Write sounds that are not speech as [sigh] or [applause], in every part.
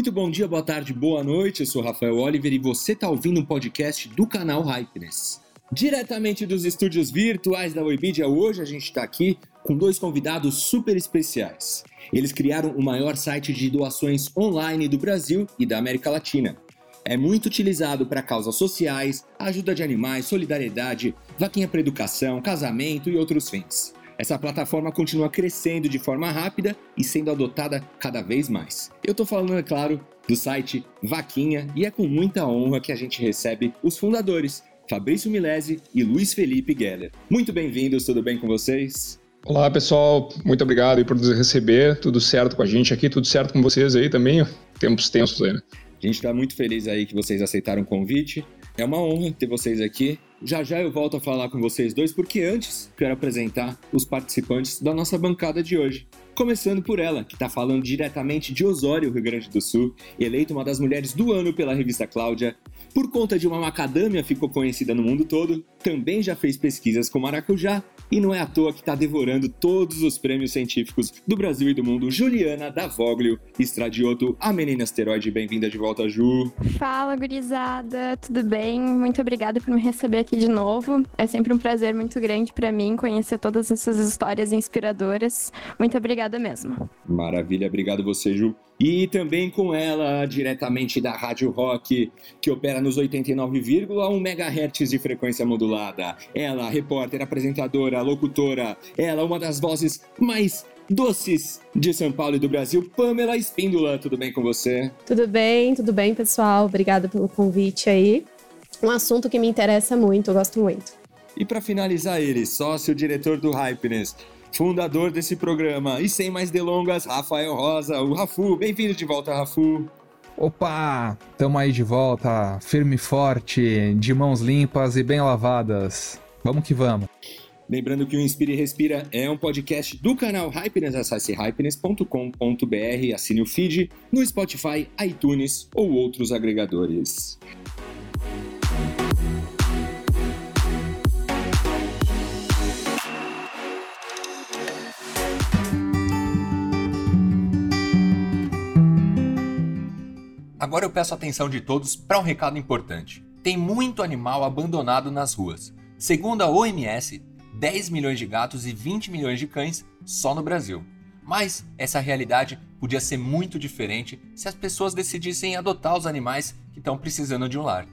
Muito bom dia, boa tarde, boa noite. Eu sou Rafael Oliver e você está ouvindo um podcast do canal Hypeness. Diretamente dos estúdios virtuais da Webidia, hoje a gente está aqui com dois convidados super especiais. Eles criaram o maior site de doações online do Brasil e da América Latina. É muito utilizado para causas sociais, ajuda de animais, solidariedade, vaquinha para educação, casamento e outros fins. Essa plataforma continua crescendo de forma rápida e sendo adotada cada vez mais. Eu estou falando, é claro, do site Vaquinha e é com muita honra que a gente recebe os fundadores, Fabrício Milese e Luiz Felipe Geller. Muito bem-vindos, tudo bem com vocês? Olá pessoal, muito obrigado por nos receber, tudo certo com a gente aqui, tudo certo com vocês aí também, tempos tensos aí, né? A gente está muito feliz aí que vocês aceitaram o convite. É uma honra ter vocês aqui. Já já eu volto a falar com vocês dois, porque antes quero apresentar os participantes da nossa bancada de hoje. Começando por ela, que está falando diretamente de Osório, Rio Grande do Sul, eleita uma das mulheres do ano pela revista Cláudia. Por conta de uma macadâmia, ficou conhecida no mundo todo. Também já fez pesquisas com maracujá e não é à toa que está devorando todos os prêmios científicos do Brasil e do mundo. Juliana Davoglio Estradioto, a menina asteroide. Bem-vinda de volta, Ju. Fala, gurizada, tudo bem? Muito obrigada por me receber aqui de novo. É sempre um prazer muito grande para mim conhecer todas essas histórias inspiradoras. Muito obrigada mesmo. Maravilha, obrigado você, Ju. E também com ela, diretamente da Rádio Rock, que opera nos 89,1 MHz de frequência modulada. Ela, repórter, apresentadora, locutora, ela, uma das vozes mais doces de São Paulo e do Brasil, Pamela Espíndola. Tudo bem com você? Tudo bem, tudo bem, pessoal. Obrigada pelo convite aí. Um assunto que me interessa muito, eu gosto muito. E para finalizar ele, sócio diretor do Hypeness, fundador desse programa. E sem mais delongas, Rafael Rosa, o Rafu. Bem-vindo de volta, Rafu. Opa, tamo aí de volta, firme e forte, de mãos limpas e bem lavadas. Vamos que vamos. Lembrando que o Inspire e Respira é um podcast do canal Hypeness. Acesse hypeness.com.br, assine o feed no Spotify, iTunes ou outros agregadores. Agora eu peço a atenção de todos para um recado importante. Tem muito animal abandonado nas ruas. Segundo a OMS, 10 milhões de gatos e 20 milhões de cães só no Brasil. Mas essa realidade podia ser muito diferente se as pessoas decidissem adotar os animais que estão precisando de um lar.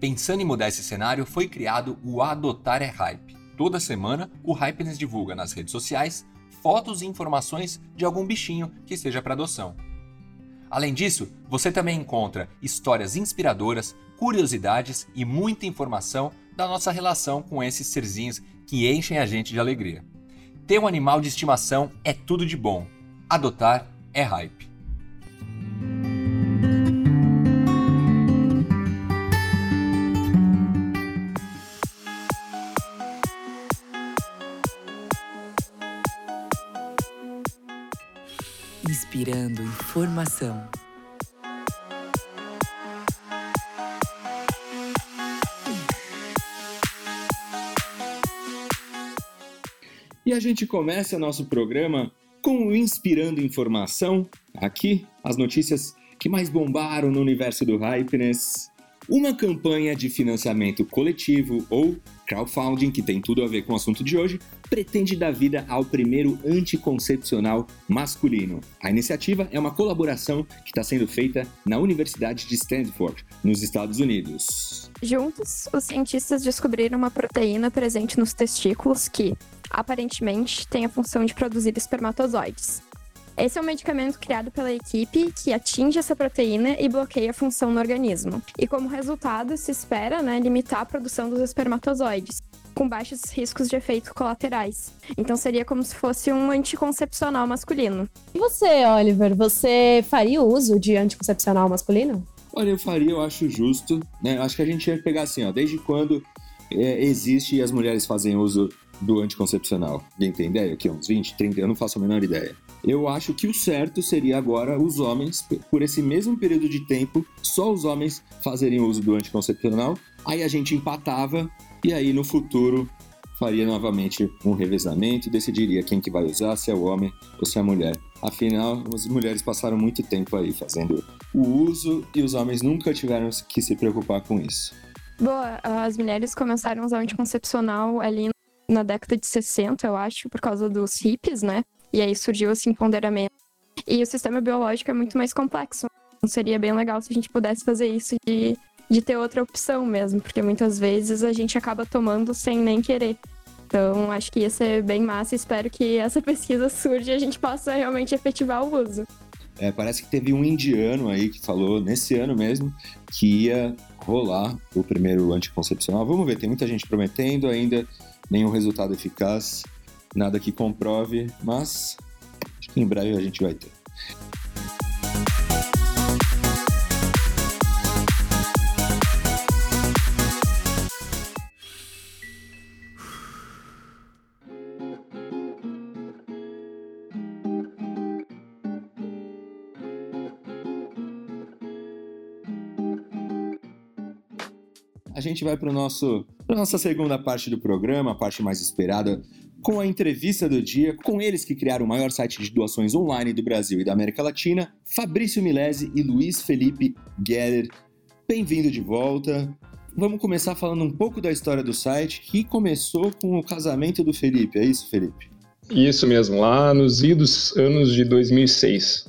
Pensando em mudar esse cenário, foi criado o Adotar é Hype. Toda semana, o Hypeness divulga nas redes sociais fotos e informações de algum bichinho que esteja para adoção. Além disso, você também encontra histórias inspiradoras, curiosidades e muita informação da nossa relação com esses serzinhos que enchem a gente de alegria. Ter um animal de estimação é tudo de bom. Adotar é hype. Inspirando informação. E a gente começa nosso programa com o Inspirando Informação. Aqui, as notícias que mais bombaram no universo do Hypeness. Uma campanha de financiamento coletivo ou crowdfunding, que tem tudo a ver com o assunto de hoje, pretende dar vida ao primeiro anticoncepcional masculino. A iniciativa é uma colaboração que está sendo feita na Universidade de Stanford, nos Estados Unidos. Juntos, os cientistas descobriram uma proteína presente nos testículos que, aparentemente, tem a função de produzir espermatozoides. Esse é um medicamento criado pela equipe que atinge essa proteína e bloqueia a função no organismo. E como resultado, se espera né, limitar a produção dos espermatozoides, com baixos riscos de efeitos colaterais. Então seria como se fosse um anticoncepcional masculino. E você, Oliver, você faria uso de anticoncepcional masculino? Olha, eu faria, eu acho justo, né? Acho que a gente ia pegar assim, ó, desde quando é, existe e as mulheres fazem uso do anticoncepcional? Alguém tem ideia? O que, uns 20, 30? Eu não faço a menor ideia. Eu acho que o certo seria agora os homens, por esse mesmo período de tempo, só os homens fazerem uso do anticoncepcional. Aí a gente empatava e aí no futuro faria novamente um revezamento e decidiria quem que vai usar, se é o homem ou se é a mulher. Afinal, as mulheres passaram muito tempo aí fazendo o uso e os homens nunca tiveram que se preocupar com isso. Boa, as mulheres começaram a usar o anticoncepcional ali na década de 60, eu acho, por causa dos hippies, né? E aí surgiu esse empoderamento. E o sistema biológico é muito mais complexo. Seria bem legal se a gente pudesse fazer isso de, de ter outra opção mesmo, porque muitas vezes a gente acaba tomando sem nem querer. Então, acho que ia ser bem massa. Espero que essa [laughs] pesquisa surja e a gente possa realmente efetivar o uso. É, parece que teve um indiano aí que falou nesse ano mesmo que ia rolar o primeiro anticoncepcional. Vamos ver, tem muita gente prometendo ainda, nenhum resultado eficaz nada que comprove, mas acho que em breve a gente vai ter. Gente vai para para nossa segunda parte do programa, a parte mais esperada, com a entrevista do dia com eles que criaram o maior site de doações online do Brasil e da América Latina, Fabrício Milese e Luiz Felipe Geller. Bem-vindo de volta. Vamos começar falando um pouco da história do site, que começou com o casamento do Felipe, é isso, Felipe? Isso mesmo, lá nos idos anos de 2006.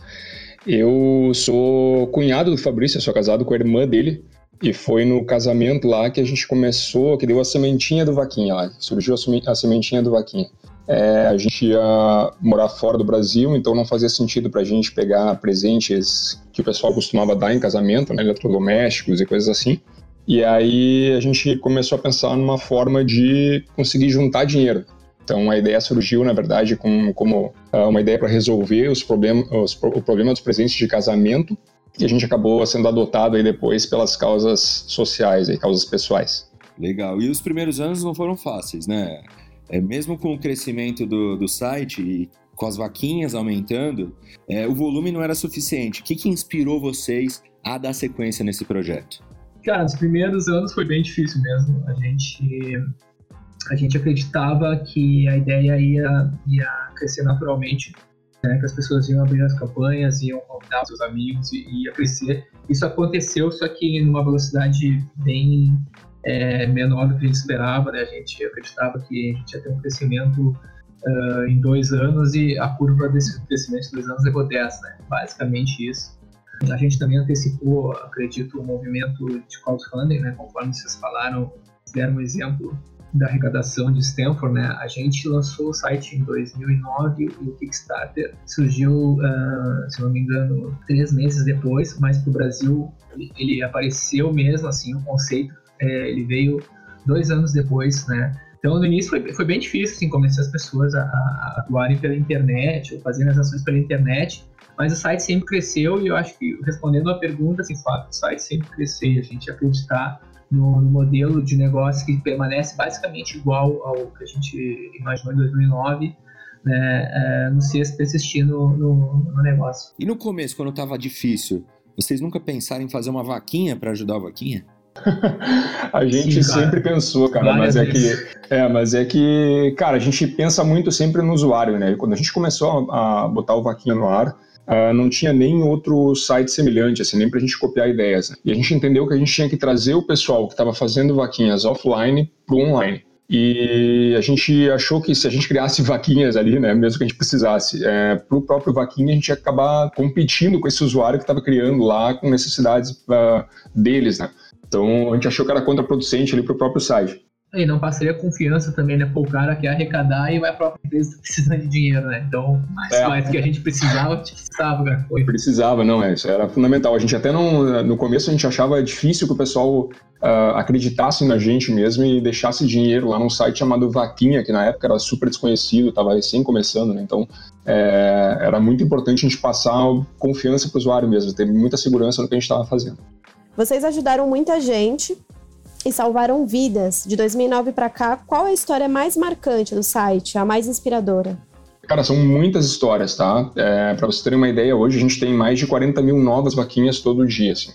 Eu sou cunhado do Fabrício, eu sou casado com a irmã dele, e foi no casamento lá que a gente começou, que deu a sementinha do Vaquinha lá. Surgiu a sementinha do Vaquinha. É, a gente ia morar fora do Brasil, então não fazia sentido para a gente pegar presentes que o pessoal costumava dar em casamento, né, eletrodomésticos e coisas assim. E aí a gente começou a pensar numa forma de conseguir juntar dinheiro. Então a ideia surgiu, na verdade, com, como uh, uma ideia para resolver os problemas, os, o problema dos presentes de casamento e a gente acabou sendo adotado aí depois pelas causas sociais, e causas pessoais. Legal. E os primeiros anos não foram fáceis, né? É, mesmo com o crescimento do, do site e com as vaquinhas aumentando, é, o volume não era suficiente. O que, que inspirou vocês a dar sequência nesse projeto? Cara, os primeiros anos foi bem difícil mesmo. A gente, a gente acreditava que a ideia ia, ia crescer naturalmente né, que as pessoas iam abrir as campanhas, iam convidar seus amigos e ia crescer. Isso aconteceu, só que numa velocidade bem é, menor do que a gente esperava. Né? A gente acreditava que a gente ia ter um crescimento uh, em dois anos e a curva desse crescimento de dois anos levou 10, né? basicamente isso. A gente também antecipou, acredito, o movimento de crowdfunding, né? conforme vocês falaram, deram um exemplo da arrecadação de Stanford, né, a gente lançou o site em 2009 e o Kickstarter surgiu, uh, se não me engano, três meses depois, mas para o Brasil ele, apareceu mesmo, assim, o conceito, é, ele veio dois anos depois, né, então, no início foi, foi bem difícil, assim, convencer as pessoas a, a atuarem pela internet ou fazerem as ações pela internet, mas o site sempre cresceu e eu acho que, respondendo a pergunta, assim, fato, o site sempre cresceu e a gente acreditar no, no, modelo de negócio que permanece basicamente igual ao que a gente imaginou em 2009, né, é, no CES persistir no, no, no, negócio. E no começo, quando estava difícil, vocês nunca pensaram em fazer uma vaquinha para ajudar o vaquinha? [laughs] a gente Sim, sempre pensou, cara, mas é que é, mas é que, cara, a gente pensa muito sempre no usuário, né? Quando a gente começou a, a botar o vaquinha no ar, Uh, não tinha nem outro site semelhante, assim, nem para a gente copiar ideias. Né? E a gente entendeu que a gente tinha que trazer o pessoal que estava fazendo vaquinhas offline para online. E a gente achou que se a gente criasse vaquinhas ali, né, mesmo que a gente precisasse, é, para o próprio vaquinha, a gente ia acabar competindo com esse usuário que estava criando lá com necessidades uh, deles, né? Então a gente achou que era contraproducente ali para o próprio site. E não passaria confiança também, né? Pô, o cara quer arrecadar e vai para a empresa tá precisando de dinheiro, né? Então, mais, é. mais que a gente precisava, a gente precisava, cara. Foi. Precisava, não, é, isso era fundamental. A gente até não, no começo a gente achava difícil que o pessoal uh, acreditasse na gente mesmo e deixasse dinheiro lá num site chamado Vaquinha, que na época era super desconhecido, estava recém começando, né? Então, é, era muito importante a gente passar confiança para o usuário mesmo, ter muita segurança no que a gente estava fazendo. Vocês ajudaram muita gente e salvaram vidas. De 2009 para cá, qual é a história mais marcante do site, a mais inspiradora? Cara, são muitas histórias, tá? É, para vocês terem uma ideia, hoje a gente tem mais de 40 mil novas vaquinhas todo dia, assim.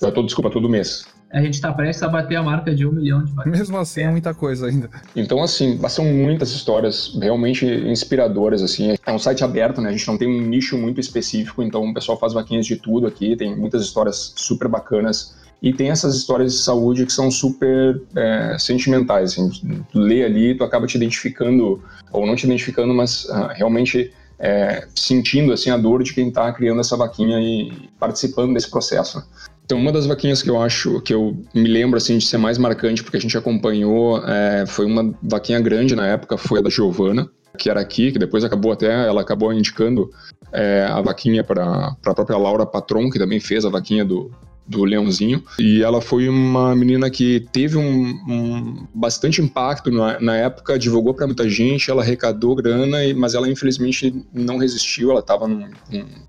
Todo, desculpa, todo mês. A gente está prestes a bater a marca de um milhão de vaquinhas. Mesmo assim, é muita coisa ainda. Então, assim, são muitas histórias realmente inspiradoras, assim. É um site aberto, né? A gente não tem um nicho muito específico, então o pessoal faz vaquinhas de tudo aqui, tem muitas histórias super bacanas e tem essas histórias de saúde que são super é, sentimentais. Assim, tu lê ali, tu acaba te identificando, ou não te identificando, mas uh, realmente é, sentindo assim a dor de quem está criando essa vaquinha e participando desse processo. Então, uma das vaquinhas que eu acho, que eu me lembro assim de ser mais marcante, porque a gente acompanhou, é, foi uma vaquinha grande na época, foi a da Giovana, que era aqui, que depois acabou até, ela acabou indicando é, a vaquinha para a própria Laura Patron, que também fez a vaquinha do, do Leãozinho. E ela foi uma menina que teve um, um bastante impacto na, na, época, divulgou para muita gente, ela arrecadou grana, mas ela infelizmente não resistiu, ela estava num,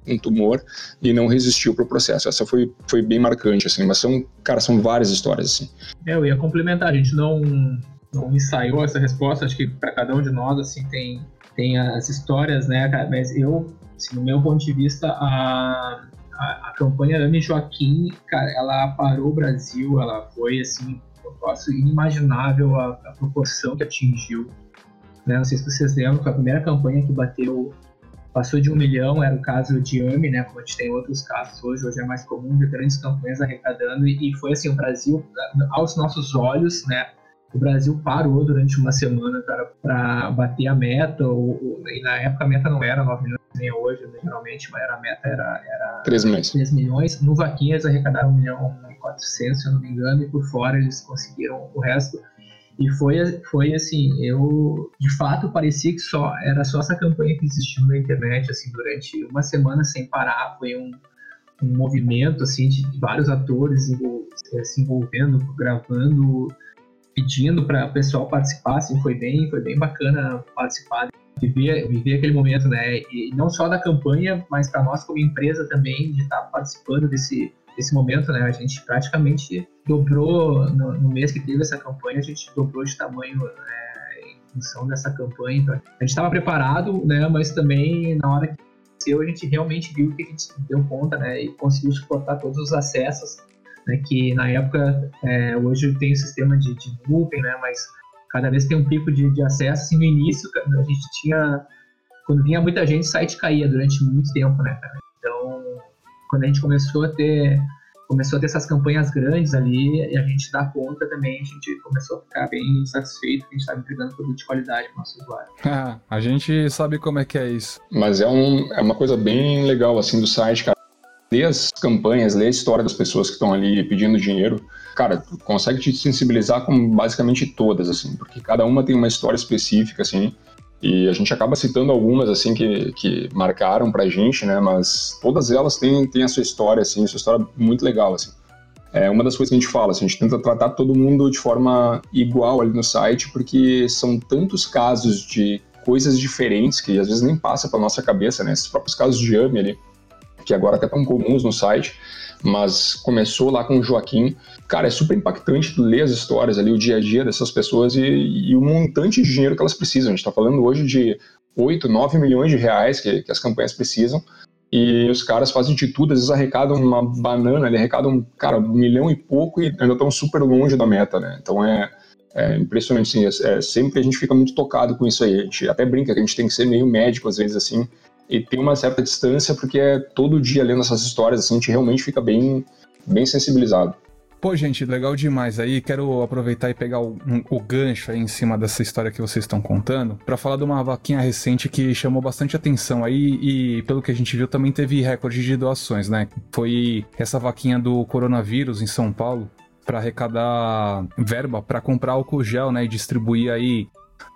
num, tumor e não resistiu para o processo. Essa foi, foi bem marcante, assim, mas são, cara, são várias histórias, assim. É, eu ia complementar, a gente não, não ensaiou essa resposta, acho que para cada um de nós, assim, tem, tem as histórias, né, mas eu, assim, no meu ponto de vista, a a, a campanha Ame Joaquim, cara, ela parou o Brasil, ela foi assim, um negócio inimaginável a, a proporção que atingiu. Né? Não sei se vocês lembram, foi a primeira campanha que bateu, passou de um milhão, era o caso de AME, né? Como a gente tem outros casos hoje, hoje é mais comum ver grandes campanhas arrecadando, e, e foi assim, o Brasil, aos nossos olhos, né? O Brasil parou durante uma semana para bater a meta, ou, ou, e na época a meta não era 9 milhões nem hoje, né, geralmente, mas era, a meta era, era 3 milhões. 3 milhões. No Vaquinhas arrecadaram 1 milhão e 400, se eu não me engano, e por fora eles conseguiram o resto. E foi, foi assim, eu de fato parecia que só era só essa campanha que existiu na internet, assim, durante uma semana sem parar. Foi um, um movimento, assim, de vários atores se envolvendo, gravando pedindo para o pessoal participar, assim, foi bem, foi bem bacana participar, viver, viver aquele momento, né? E não só da campanha, mas para nós como empresa também de estar tá participando desse desse momento, né? A gente praticamente dobrou no, no, mês que teve essa campanha, a gente dobrou de tamanho né, função dessa campanha. Então, a gente estava preparado, né? Mas também na hora que aconteceu, a gente realmente viu que a gente deu conta, né? E conseguiu suportar todos os acessos né, que na época, é, hoje tem o sistema de, de nuvem, né, mas cada vez tem um pico de, de acesso. Assim, no início, a gente tinha, quando vinha muita gente, o site caía durante muito tempo, né, cara? Então, quando a gente começou a ter começou a ter essas campanhas grandes ali e a gente dá conta também, a gente começou a ficar bem satisfeito que a gente estava entregando produto de qualidade para o nosso usuário. [laughs] a gente sabe como é que é isso. Mas é, um, é uma coisa bem legal assim do site, cara ler as campanhas, ler a história das pessoas que estão ali pedindo dinheiro, cara, tu consegue te sensibilizar com basicamente todas, assim, porque cada uma tem uma história específica, assim, e a gente acaba citando algumas, assim, que, que marcaram pra gente, né, mas todas elas têm, têm a sua história, assim, a sua história muito legal, assim. É uma das coisas que a gente fala, assim, a gente tenta tratar todo mundo de forma igual ali no site, porque são tantos casos de coisas diferentes que às vezes nem passa pra nossa cabeça, né, esses próprios casos de AME ali, que agora até estão comuns no site, mas começou lá com o Joaquim. Cara, é super impactante ler as histórias ali, o dia a dia dessas pessoas e, e o montante de dinheiro que elas precisam. A gente está falando hoje de 8, 9 milhões de reais que, que, as campanhas precisam. E os caras fazem de tudo, às vezes arrecadam uma banana, arrecadam, cara, um milhão e pouco e ainda estão super longe da meta, né? Então é, é impressionante, assim, é, é, sempre a gente fica muito tocado com isso aí. A gente até brinca que a gente tem que ser meio médico, às vezes, assim, e tem uma certa distância, porque é todo dia lendo essas histórias, assim, a gente realmente fica bem, bem sensibilizado. Pô, gente, legal demais aí. Quero aproveitar e pegar o, um, o gancho aí em cima dessa história que vocês estão contando para falar de uma vaquinha recente que chamou bastante atenção aí e, pelo que a gente viu, também teve recorde de doações, né? Foi essa vaquinha do coronavírus em São Paulo para arrecadar verba para comprar álcool gel, né? E distribuir aí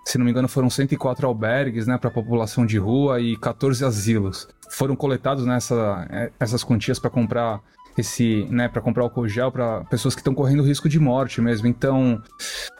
se não me engano, foram 104 albergues né, para a população de rua e 14 asilos. Foram coletados nessa, é, essas quantias para comprar esse, né, para comprar álcool gel para pessoas que estão correndo risco de morte mesmo. Então,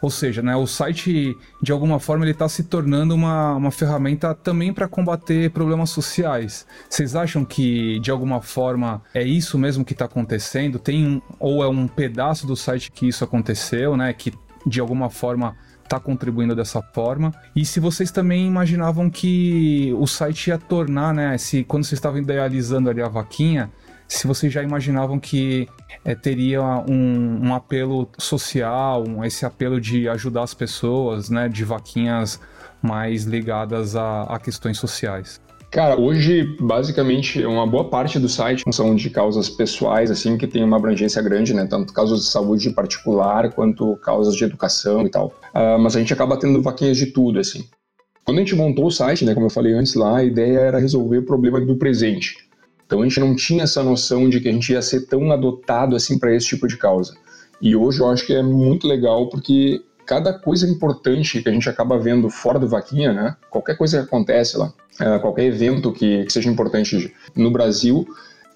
ou seja, né, o site de alguma forma ele está se tornando uma, uma ferramenta também para combater problemas sociais. Vocês acham que de alguma forma é isso mesmo que está acontecendo? Tem um, ou é um pedaço do site que isso aconteceu, né, que de alguma forma está contribuindo dessa forma. E se vocês também imaginavam que o site ia tornar, né, se quando vocês estavam idealizando ali a vaquinha, se vocês já imaginavam que é, teria um, um, apelo social, um, esse apelo de ajudar as pessoas, né, de vaquinhas mais ligadas a, a questões sociais. Cara, hoje, basicamente, uma boa parte do site são de causas pessoais, assim, que tem uma abrangência grande, né? Tanto causas de saúde particular, quanto causas de educação e tal. Uh, mas a gente acaba tendo vaquinhas de tudo, assim. Quando a gente montou o site, né, como eu falei antes lá, a ideia era resolver o problema do presente. Então a gente não tinha essa noção de que a gente ia ser tão adotado assim para esse tipo de causa. E hoje eu acho que é muito legal porque cada coisa importante que a gente acaba vendo fora do Vaquinha, né? Qualquer coisa que acontece lá, é, qualquer evento que, seja importante no Brasil,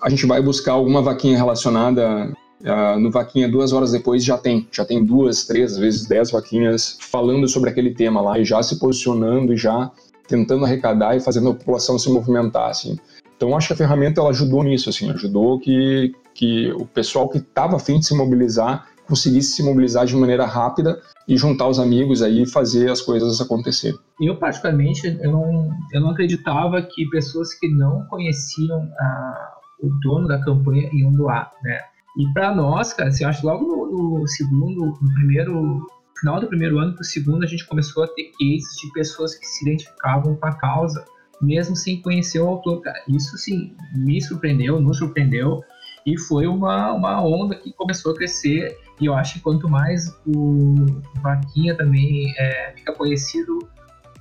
a gente vai buscar alguma vaquinha relacionada Uh, no Vaquinha, duas horas depois, já tem. Já tem duas, três, às vezes dez vaquinhas falando sobre aquele tema lá e já se posicionando e já tentando arrecadar e fazendo a população se movimentar, assim. Então, acho que a ferramenta ela ajudou nisso, assim, ajudou que, que o pessoal que estava afim de se mobilizar conseguisse se mobilizar de maneira rápida e juntar os amigos aí e fazer as coisas acontecer. Eu, particularmente, eu não, eu não acreditava que pessoas que não conheciam a, o dono da campanha iam doar, né? E para nós, cara, assim, acho logo no, no, segundo, no primeiro, final do primeiro ano para o segundo, a gente começou a ter cases de pessoas que se identificavam com a causa mesmo sem conhecer o autor. Cara, isso sim me surpreendeu, nos surpreendeu e foi uma, uma onda que começou a crescer. E eu acho que quanto mais o Vaquinha também é, fica conhecido,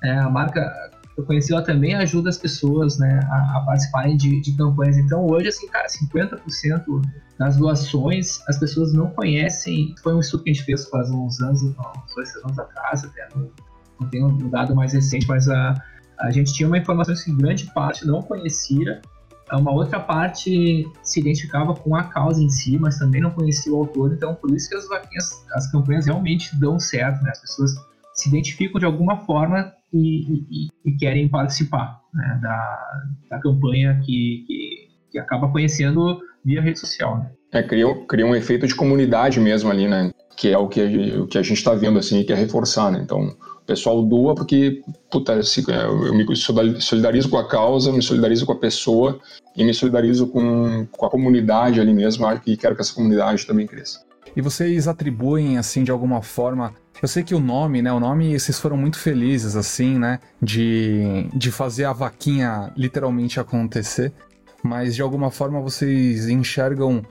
é, a marca eu conheci ela também ajuda as pessoas né, a, a participarem de, de, campanhas. Então hoje, assim, cara, 50% das doações as pessoas não conhecem. Foi um estudo que a gente fez faz uns anos, uns dois anos atrás, até não, não tenho um dado mais recente, mas a, a gente tinha uma informação que grande parte não conhecia, uma outra parte se identificava com a causa em si, mas também não conhecia o autor, então por isso que as vaquinhas, as campanhas realmente dão certo, né? As pessoas se identificam de alguma forma e, e, e querem participar né? da, da campanha que, que, que, acaba conhecendo via rede social, né? É, cria, cria um efeito de comunidade mesmo ali, né? Que é o que, o que a gente está vendo, assim, que é reforçar, né? Então, pessoal doa porque, puta, eu me solidarizo com a causa, me solidarizo com a pessoa e me solidarizo com, com a comunidade ali mesmo e quero que essa comunidade também cresça. E vocês atribuem, assim, de alguma forma. Eu sei que o nome, né? O nome, vocês foram muito felizes, assim, né? De, de fazer a vaquinha literalmente acontecer. Mas de alguma forma vocês enxergam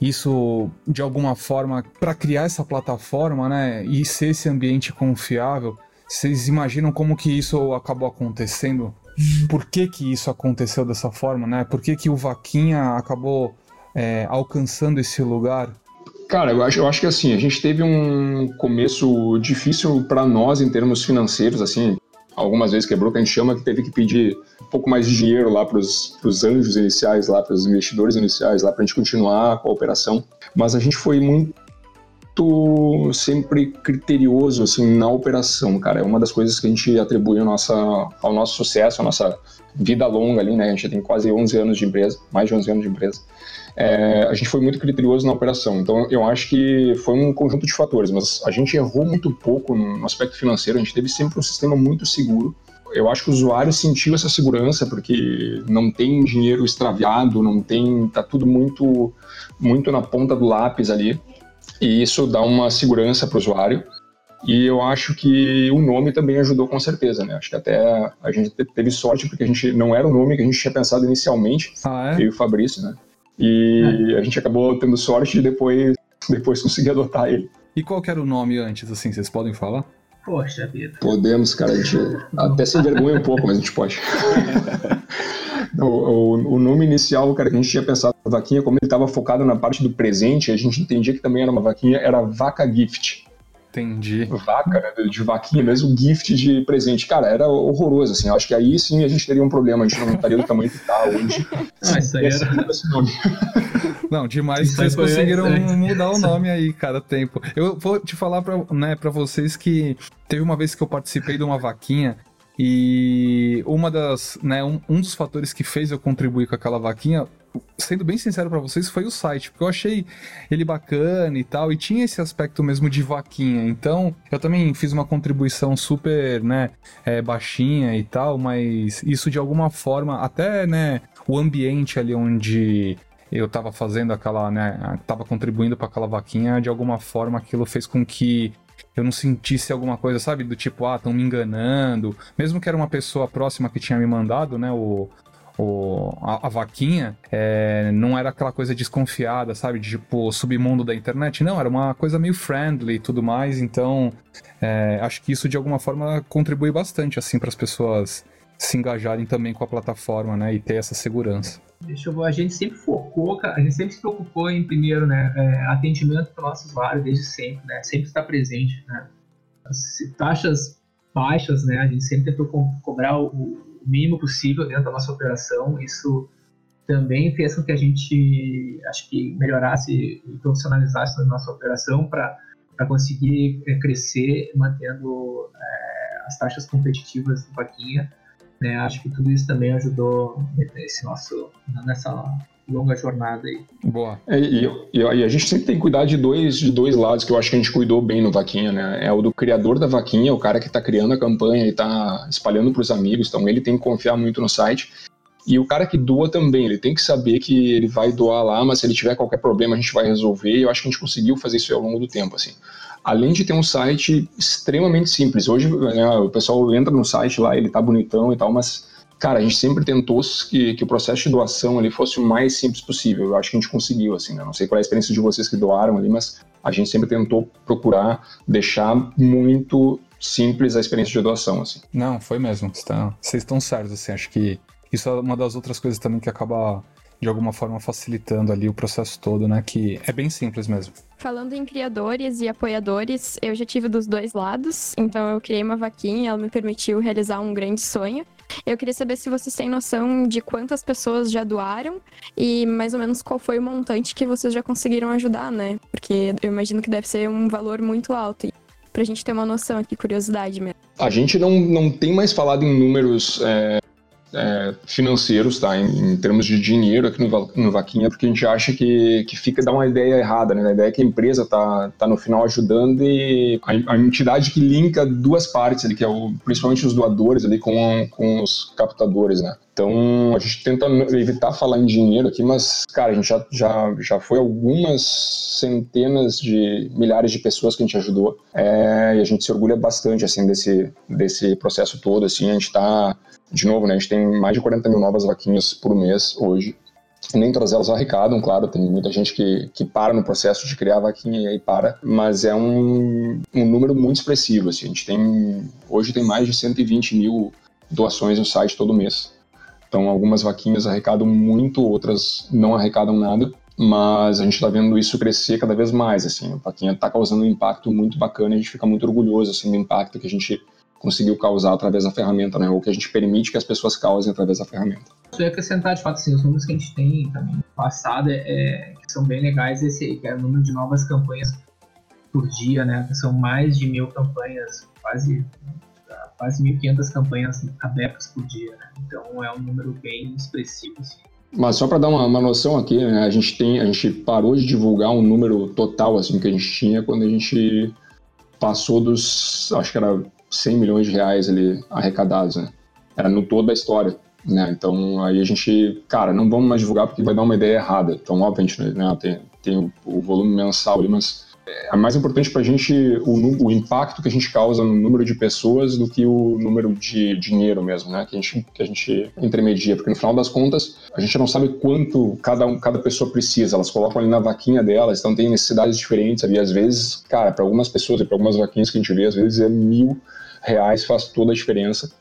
isso de alguma forma para criar essa plataforma, né? E ser esse ambiente confiável vocês imaginam como que isso acabou acontecendo? Por que que isso aconteceu dessa forma, né? Por que que o Vaquinha acabou é, alcançando esse lugar? Cara, eu acho, eu acho que assim, a gente teve um começo difícil para nós em termos financeiros, assim, algumas vezes quebrou, que a gente chama que teve que pedir um pouco mais de dinheiro lá para os anjos iniciais, lá para os investidores iniciais, lá para a gente continuar com a operação. Mas a gente foi muito muito sempre criterioso assim na operação, cara. É uma das coisas que a gente atribui ao, nossa, ao nosso sucesso, à nossa vida longa ali, né? A gente tem quase 11 anos de empresa, mais de 11 anos de empresa. É, a gente foi muito criterioso na operação. Então, eu acho que foi um conjunto de fatores, mas a gente errou muito pouco no aspecto financeiro. A gente teve sempre um sistema muito seguro. Eu acho que o usuário sentiu essa segurança porque não tem dinheiro extraviado, não tem, tá tudo muito, muito na ponta do lápis ali e isso dá uma segurança para o usuário. E eu acho que o nome também ajudou com certeza, né? Acho que até a gente teve sorte porque a gente não era o nome que a gente tinha pensado inicialmente, ah, é? eu e o Fabrício, né? E é. a gente acabou tendo sorte de depois, [laughs] depois conseguir adotar ele. E qual era o nome antes, assim, vocês podem falar? Poxa vida. Podemos, cara, a gente [laughs] até se envergonha um pouco, mas a gente pode. [laughs] o, o, o, nome inicial, cara, que a gente tinha pensado na vaquinha, como ele estava focado na parte do presente, a gente entendia que também era uma vaquinha, era Vaca Gift. Entendi. vaca, né, de vaquinha mesmo, gift de presente. Cara, era horroroso, assim. Acho que aí sim a gente teria um problema, a gente não estaria do tamanho que tá hoje. Ah, isso aí era... esse nome. [laughs] Não, demais Isso vocês conseguiram mudar o nome aí, cada tempo. Eu vou te falar pra, né, pra vocês que teve uma vez que eu participei de uma vaquinha e uma das, né, um, um dos fatores que fez eu contribuir com aquela vaquinha, sendo bem sincero pra vocês, foi o site, porque eu achei ele bacana e tal, e tinha esse aspecto mesmo de vaquinha. Então, eu também fiz uma contribuição super, né, é, baixinha e tal, mas isso de alguma forma, até, né, o ambiente ali onde eu tava fazendo aquela, né, tava contribuindo para aquela vaquinha, de alguma forma aquilo fez com que eu não sentisse alguma coisa, sabe, do tipo, ah, estão me enganando, mesmo que era uma pessoa próxima que tinha me mandado, né, o, o, a, a vaquinha, é, não era aquela coisa desconfiada, sabe, de tipo, submundo da internet, não, era uma coisa meio friendly e tudo mais, então é, acho que isso de alguma forma contribui bastante, assim, para as pessoas se engajarem também com a plataforma, né, e ter essa segurança. Eu a gente sempre focou, a gente sempre se preocupou em, primeiro, né, é, atendimento para nosso usuário desde sempre, né, sempre estar presente, né. As taxas baixas, né, a gente sempre tentou co cobrar o, mínimo possível dentro da nossa operação, isso também fez com que a gente, acho que melhorasse e profissionalizasse a nossa operação para conseguir é, crescer mantendo é, as taxas competitivas do Vaquinha, né, acho que tudo isso também ajudou nesse nosso, nessa longa jornada aí. Boa. É, e, e- e a gente sempre tem que cuidar de dois, de dois lados que eu acho que a gente cuidou bem no Vaquinha, né? É o do criador da Vaquinha, o cara que está criando a campanha e está espalhando para os amigos, então ele tem que confiar muito no site. E o cara que doa também, ele tem que saber que ele vai doar lá, mas se ele tiver qualquer problema a gente vai resolver. E eu acho que a gente conseguiu fazer isso ao longo do tempo, assim. Além de ter um site extremamente simples. Hoje né, o pessoal entra no site lá, ele tá bonitão e tal, mas Cara, a gente sempre tentou que, que o processo de doação ali fosse o mais simples possível. Eu acho que a gente conseguiu, assim, né? Não sei qual é a experiência de vocês que doaram ali, mas a gente sempre tentou procurar deixar muito simples a experiência de doação, assim. Não, foi mesmo. Vocês estão- certos, assim. Acho que isso é uma das outras coisas também que acaba, de alguma forma, facilitando ali o processo todo, né? Que é bem simples mesmo. Falando em criadores e apoiadores, eu já tive dos dois lados, então eu criei uma vaquinha, ela me permitiu realizar um grande sonho. Eu queria saber se vocês têm noção de quantas pessoas já doaram e mais ou menos qual foi o montante que vocês já conseguiram ajudar, né? Porque eu imagino que deve ser um valor muito alto. E pra gente ter uma noção aqui, curiosidade mesmo. A gente não, não tem mais falado em números é, é, financeiros, tá? Em, em termos de dinheiro aqui no, no Vaquinha, porque a gente acha que, que fica dá uma ideia errada, né? A ideia é que a empresa tá, tá no final ajudando e a, a entidade que linka duas partes ali, que é o, principalmente os doadores ali com, com os captadores, né? Então a gente tenta evitar falar em dinheiro aqui, mas, cara, a gente já, já, já foi algumas centenas de milhares de pessoas que a gente ajudou é, e a gente se orgulha bastante, assim, desse, desse processo todo, assim, a gente tá de novo, né, a gente tem mais de 40 mil novas vaquinhas por mês hoje. Nem todas elas arrecadam, claro, tem muita gente que, que para no processo de criar a vaquinha e aí para, mas é um, um número muito expressivo. Assim. A gente tem, hoje tem mais de 120 mil doações no site todo mês. Então, algumas vaquinhas arrecadam muito, outras não arrecadam nada, mas a gente está vendo isso crescer cada vez mais. Assim. A vaquinha está causando um impacto muito bacana e a gente fica muito orgulhoso assim, do impacto que a gente conseguiu causar através da ferramenta, né? ou que a gente permite que as pessoas causem através da ferramenta. Só ia acrescentar, de fato, assim, os números que a gente tem também no passado, é, é, que são bem legais, esse aí, que é o número de novas campanhas por dia, né? São mais de mil campanhas, quase, quase 1.500 campanhas abertas por dia, né? Então é um número bem expressivo, assim. Mas só para dar uma, uma noção aqui, né, a gente tem, a gente parou de divulgar um número total assim que a gente tinha quando a gente passou dos, acho que era 100 milhões de reais ali arrecadados, né? Era no todo da história, né? Então aí a gente, cara, não vamos mais divulgar porque vai dar uma ideia errada. Então, obviamente, né, tem, tem o, volume mensal ali, mas é mais importante para a gente o, o impacto que a gente causa no número de pessoas do que o número de dinheiro mesmo, né? Que a gente, que a gente intermedia, porque no final das contas a gente não sabe quanto cada, um, cada pessoa precisa. Elas colocam ali na vaquinha delas, então tem necessidades diferentes ali. Às vezes, cara, para algumas pessoas e para algumas vaquinhas que a gente vê, às vezes é mil reais faz toda a diferença.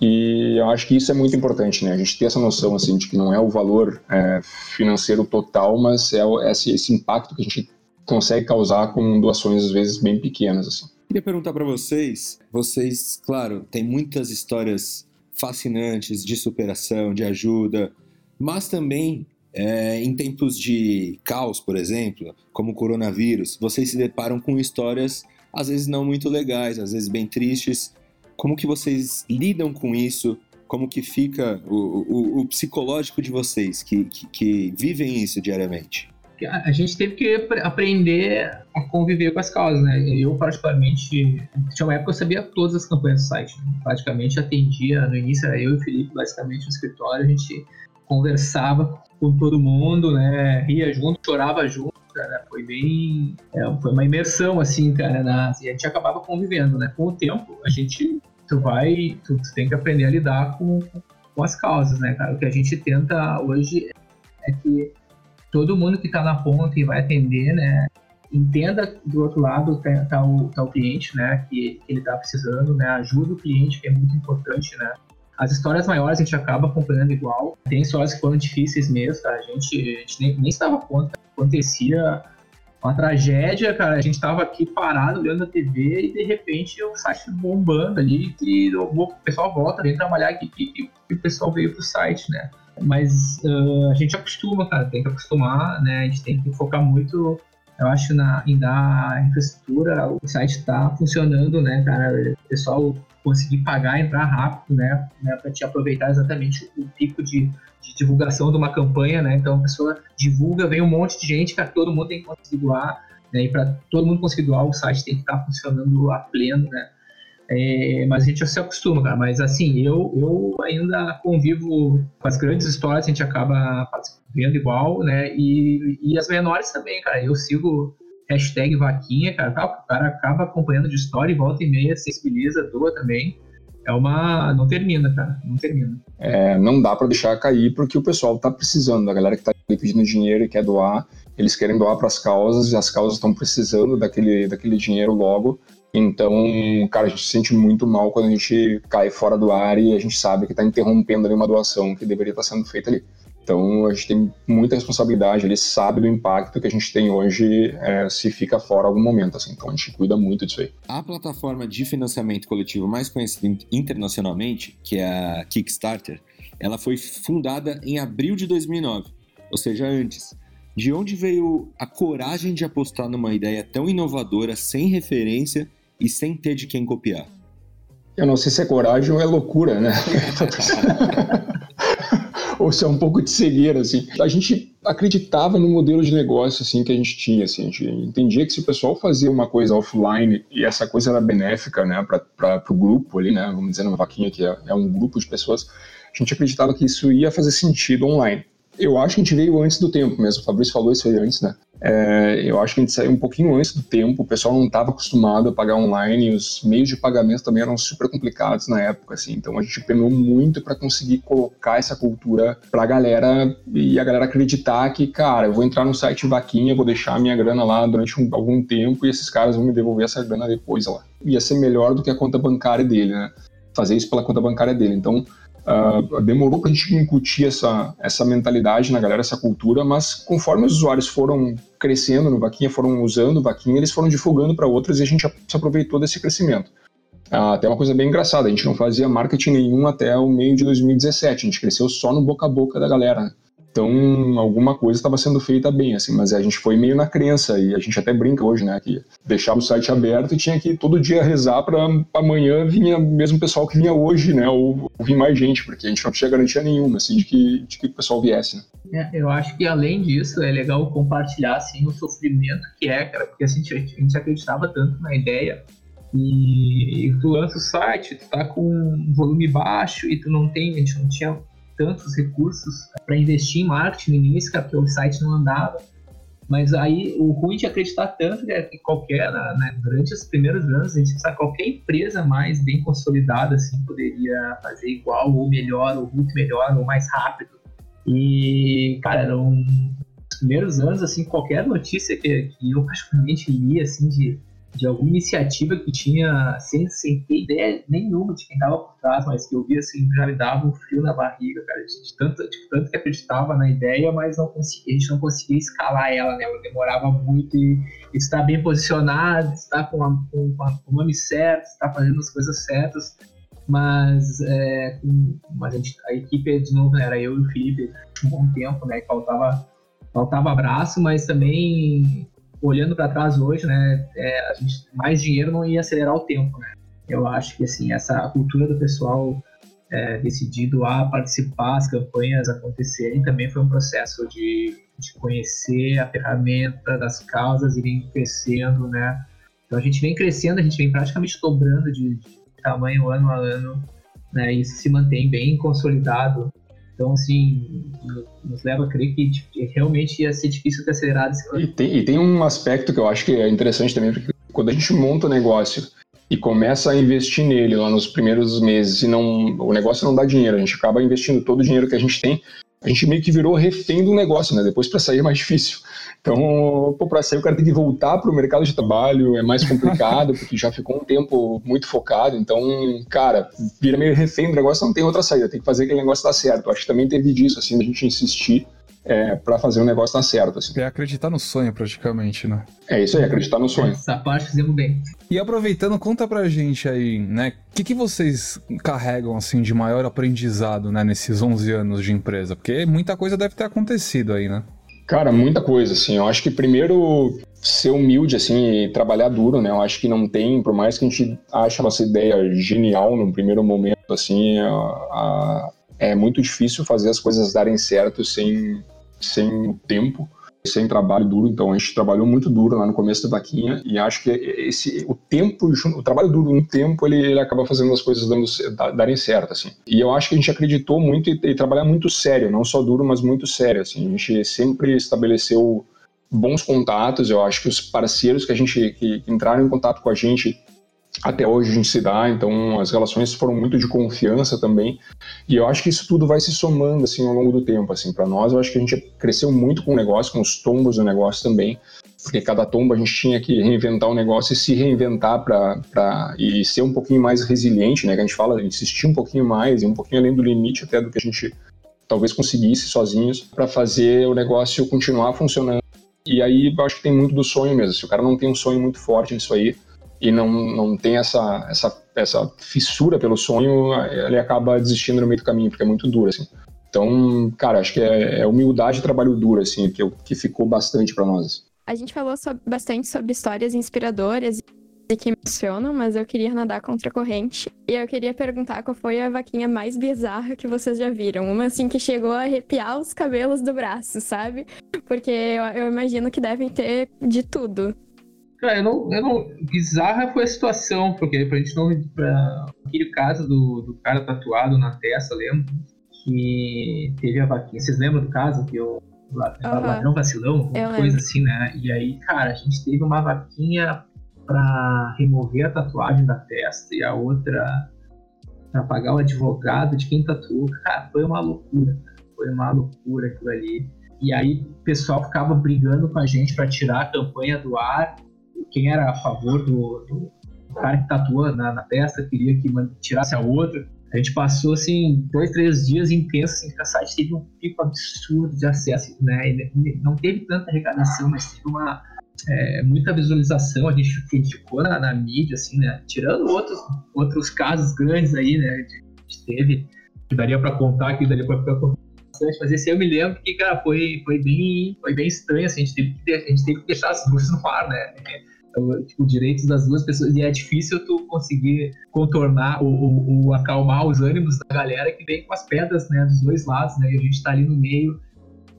E eu acho que isso é muito importante, né? A gente ter essa noção, assim, de que não é o valor é, financeiro total, mas é o- esse, esse impacto que a gente consegue causar com doações, às vezes, bem pequenas, assim. Queria perguntar para vocês, vocês, claro, tem muitas histórias fascinantes de superação, de ajuda, mas também é, em tempos de caos, por exemplo, como o coronavírus, vocês se deparam com histórias às vezes não muito legais, às vezes bem tristes. Como que vocês lidam com isso? Como que fica o, o, o psicológico de vocês que, que, que vivem isso diariamente? a gente teve que aprender a conviver com as causas, né? Eu, particularmente, tinha uma época que eu sabia todas as campanhas do site. Né? Praticamente atendia, no início era eu e o Felipe, basicamente, no escritório, a gente conversava com todo mundo, né? Ria junto, chorava junto, cara. Foi bem. É, foi uma imersão, assim, cara, na, e a gente acabava convivendo, né? Com o tempo, a gente. Tu vai. Tu, tu tem que aprender a lidar com, com as causas, né, cara? O que a gente tenta hoje é que todo mundo que está na ponta e vai atender, né, entenda do outro lado tá, tá, o, tá o cliente, né, que, que ele está precisando, né, ajuda o cliente, que é muito importante, né. As histórias maiores a gente acaba acompanhando igual. Tem histórias que foram difíceis mesmo, tá? A gente, a gente nem, nem se dava conta. Acontecia uma tragédia, cara. A gente tava aqui parado olhando a TV e de repente o site bombando ali e o pessoal volta, vem trabalhar aqui e o pessoal veio pro site, né? Mas uh, a gente acostuma, cara, tem que acostumar, né? A gente tem que focar muito, eu acho, na, em dar infraestrutura. O site está funcionando, né, cara? O pessoal conseguir pagar, entrar rápido, né? né para te aproveitar exatamente o pico de, de, divulgação de uma campanha, né? Então a pessoa divulga, vem um monte de gente, cara, todo mundo tem que conseguir doar, né? E para todo mundo conseguir doar, o site tem que estar tá funcionando a pleno, né? É, mas a gente se acostuma, cara. Mas assim, eu, eu ainda convivo com as grandes histórias, a gente acaba vendo igual, né? E, e as menores também, cara. Eu sigo hashtag vaquinha, cara. O cara acaba acompanhando de história e volta e meia, sensibiliza, doa também. É uma. Não termina, cara. Não termina. É, não dá para deixar cair porque o pessoal tá precisando. A galera que tá pedindo dinheiro e quer doar, eles querem doar para as causas e as causas estão precisando daquele, daquele dinheiro logo. Então, cara, a gente se sente muito mal quando a gente cai fora do ar e a gente sabe que está interrompendo ali uma doação que deveria estar tá sendo feita ali. Então, a gente tem muita responsabilidade, ele sabe do impacto que a gente tem hoje é, se fica fora algum momento, assim. Então, a gente cuida muito disso aí. A plataforma de financiamento coletivo mais conhecida internacionalmente, que é a Kickstarter, ela foi fundada em abril de 2009, ou seja, antes. De onde veio a coragem de apostar numa ideia tão inovadora, sem referência e sem ter de quem copiar? Eu não sei se é coragem ou é loucura, né? [laughs] ou se é um pouco de cegueira, assim. A gente acreditava no modelo de negócio, assim, que a gente tinha, assim. A gente entendia que se o pessoal fazia uma coisa offline e essa coisa era benéfica, né, para o grupo ali, né, vamos dizer, numa vaquinha que é, é um grupo de pessoas, a gente acreditava que isso ia fazer sentido online. Eu acho que a gente veio antes do tempo mesmo. O Fabrício falou isso aí antes, né? É, eu acho que a gente saiu um pouquinho antes do tempo. O pessoal não estava acostumado a pagar online. Os meios de pagamento também eram super complicados na época, assim. Então a gente penou muito para conseguir colocar essa cultura para a galera e a galera acreditar que, cara, eu vou entrar no site vaquinha, vou deixar minha grana lá durante um, algum tempo e esses caras vão me devolver essa grana depois lá. Ia ser melhor do que a conta bancária dele, né? Fazer isso pela conta bancária dele. Então Uh, demorou para a gente incutir essa, essa mentalidade na galera, essa cultura, mas conforme os usuários foram crescendo no Vaquinha, foram usando o Vaquinha, eles foram divulgando para outros e a gente se aproveitou desse crescimento. Uh, até uma coisa bem engraçada, a gente não fazia marketing nenhum até o meio de 2017, a gente cresceu só no boca a boca da galera. Então, alguma coisa estava sendo feita bem, assim, mas a gente foi meio na crença e a gente até brinca hoje, né, que deixava o site aberto e tinha que todo dia rezar para amanhã vinha mesmo pessoal que vinha hoje, né, ou, ou vir mais gente, porque a gente não tinha garantia nenhuma, assim, de que, de que o pessoal viesse, né. É, eu acho que além disso é legal compartilhar, assim, o sofrimento que é, cara, porque assim, a gente, a gente acreditava tanto na ideia e, e tu lança o site, tu tá com um volume baixo e tu não tem, a gente não tinha tantos recursos para investir em marketing no início, porque o site não andava. Mas aí o ruim de acreditar tanto é que qualquer, né, né, durante os primeiros anos, a gente sabe qualquer empresa mais bem consolidada assim poderia fazer igual ou melhor, ou muito melhor, ou mais rápido. E, cara, eram os primeiros anos, assim, qualquer notícia que, que eu particularmente li, assim, de de alguma iniciativa que tinha, sem, sem ter ideia nenhuma de quem estava por trás, mas que eu via assim, já me dava um frio na barriga, cara, de tanto, de tanto que acreditava na ideia, mas não conseguia, a gente não conseguia escalar ela, né? Ela demorava muito e, estar bem posicionado, estar com, a, com, com, o nome certo, estar fazendo as coisas certas, mas, é, mas a, gente, a, equipe, de novo, era eu e o Felipe um bom tempo, né? Faltava, faltava abraço, mas também olhando para trás hoje, né, é, a gente, mais dinheiro não ia acelerar o tempo, né? Eu acho que assim essa cultura do pessoal é, decidido a participar, as campanhas acontecerem, também foi um processo de, de conhecer a ferramenta das causas irem crescendo, né? Então a gente vem crescendo, a gente vem praticamente dobrando de, de tamanho ano a ano, né? E isso se mantém bem consolidado então, assim, nos leva a crer que tipo, realmente ia ser difícil ter acelerado esse. E tem, e tem um aspecto que eu acho que é interessante também, porque quando a gente monta o negócio e começa a investir nele lá nos primeiros meses e não, o negócio não dá dinheiro, a gente acaba investindo todo o dinheiro que a gente tem, a gente meio que virou refém do negócio, né? Depois para sair é mais difícil. Então, para sair o cara tem que voltar para o mercado de trabalho, é mais complicado, [laughs] porque já ficou um tempo muito focado. Então, cara, vira meio refém do negócio, não tem outra saída, tem que fazer aquele negócio dar certo. Acho que também teve disso, assim, a gente insistir é, para fazer o negócio dar certo. Assim. É acreditar no sonho, praticamente, né? É isso aí, acreditar no sonho. Essa parte fizemos bem. E aproveitando, conta pra gente aí, né? O que, que vocês carregam, assim, de maior aprendizado, né, nesses 11 anos de empresa? Porque muita coisa deve ter acontecido aí, né? Cara, muita coisa, assim. Eu acho que primeiro ser humilde, assim, e trabalhar duro, né? Eu acho que não tem, por mais que a gente ache a nossa ideia genial no primeiro momento, assim, a, a, é muito difícil fazer as coisas darem certo sem, sem tempo sem trabalho duro, então a gente trabalhou muito duro lá no começo da vaquinha e acho que esse o tempo, o trabalho duro no tempo, ele, ele acaba fazendo as coisas dando, darem certo, assim. E eu acho que a gente acreditou muito e, e trabalhar muito sério, não só duro, mas muito sério, assim. A gente sempre estabeleceu bons contatos, eu acho que os parceiros que a gente que entraram em contato com a gente até hoje a gente se dá, então as relações foram muito de confiança também. E eu acho que isso tudo vai se somando assim ao longo do tempo, assim, para nós eu acho que a gente cresceu muito com o negócio, com os tombos do negócio também, porque cada tombo a gente tinha que reinventar o negócio e se reinventar para e ser um pouquinho mais resiliente, né? Que a gente fala, insistir um pouquinho mais e um pouquinho além do limite até do que a gente talvez conseguisse sozinhos para fazer o negócio continuar funcionando. E aí eu acho que tem muito do sonho mesmo. Se o cara não tem um sonho muito forte nisso aí, e não, não tem essa, essa, essa fissura pelo sonho, ele acaba desistindo no meio do caminho, porque é muito duro, assim. Então, cara, acho que é, é humildade e trabalho duro, assim, que, que ficou bastante para nós. A gente falou sobre, bastante sobre histórias inspiradoras e que emocionam, mas eu queria nadar contra a corrente. E eu queria perguntar qual foi a vaquinha mais bizarra que vocês já viram. Uma assim que chegou a arrepiar os cabelos do braço, sabe? Porque eu, eu imagino que devem ter de tudo. Cara, eu não, eu não. Bizarra foi a situação, porque pra gente não. Pra aquele caso do, do cara tatuado na testa, lembro? Que teve a vaquinha. Vocês lembram do caso? Que eu. Uhum. Ladrão vacilão, alguma coisa assim, né? E aí, cara, a gente teve uma vaquinha pra remover a tatuagem da testa e a outra pra pagar o advogado de quem tatuou. Cara, foi uma loucura. Foi uma loucura aquilo ali. E aí o pessoal ficava brigando com a gente para tirar a campanha do ar quem era a favor do, do cara que tatua na, na testa queria que tirasse a outra. A gente passou, assim, dois, três dias intensos, assim, que a site teve um pico absurdo de acesso, né? Não teve tanta arrecadação, mas teve uma, é, muita visualização, a gente ficou na, na, mídia, assim, né? Tirando outros, outros casos grandes aí, né? A gente teve, que daria para contar aqui, daria para ficar bastante, mas esse eu me lembro que, cara, foi, foi, bem, foi bem estranho, assim, a gente teve que, a gente teve que deixar as luzes no ar, né? Tipo, direitos das duas pessoas. E é difícil tu conseguir contornar ou, acalmar os ânimos da galera que vem com as pedras, né, dos dois lados, né? E a gente tá ali no meio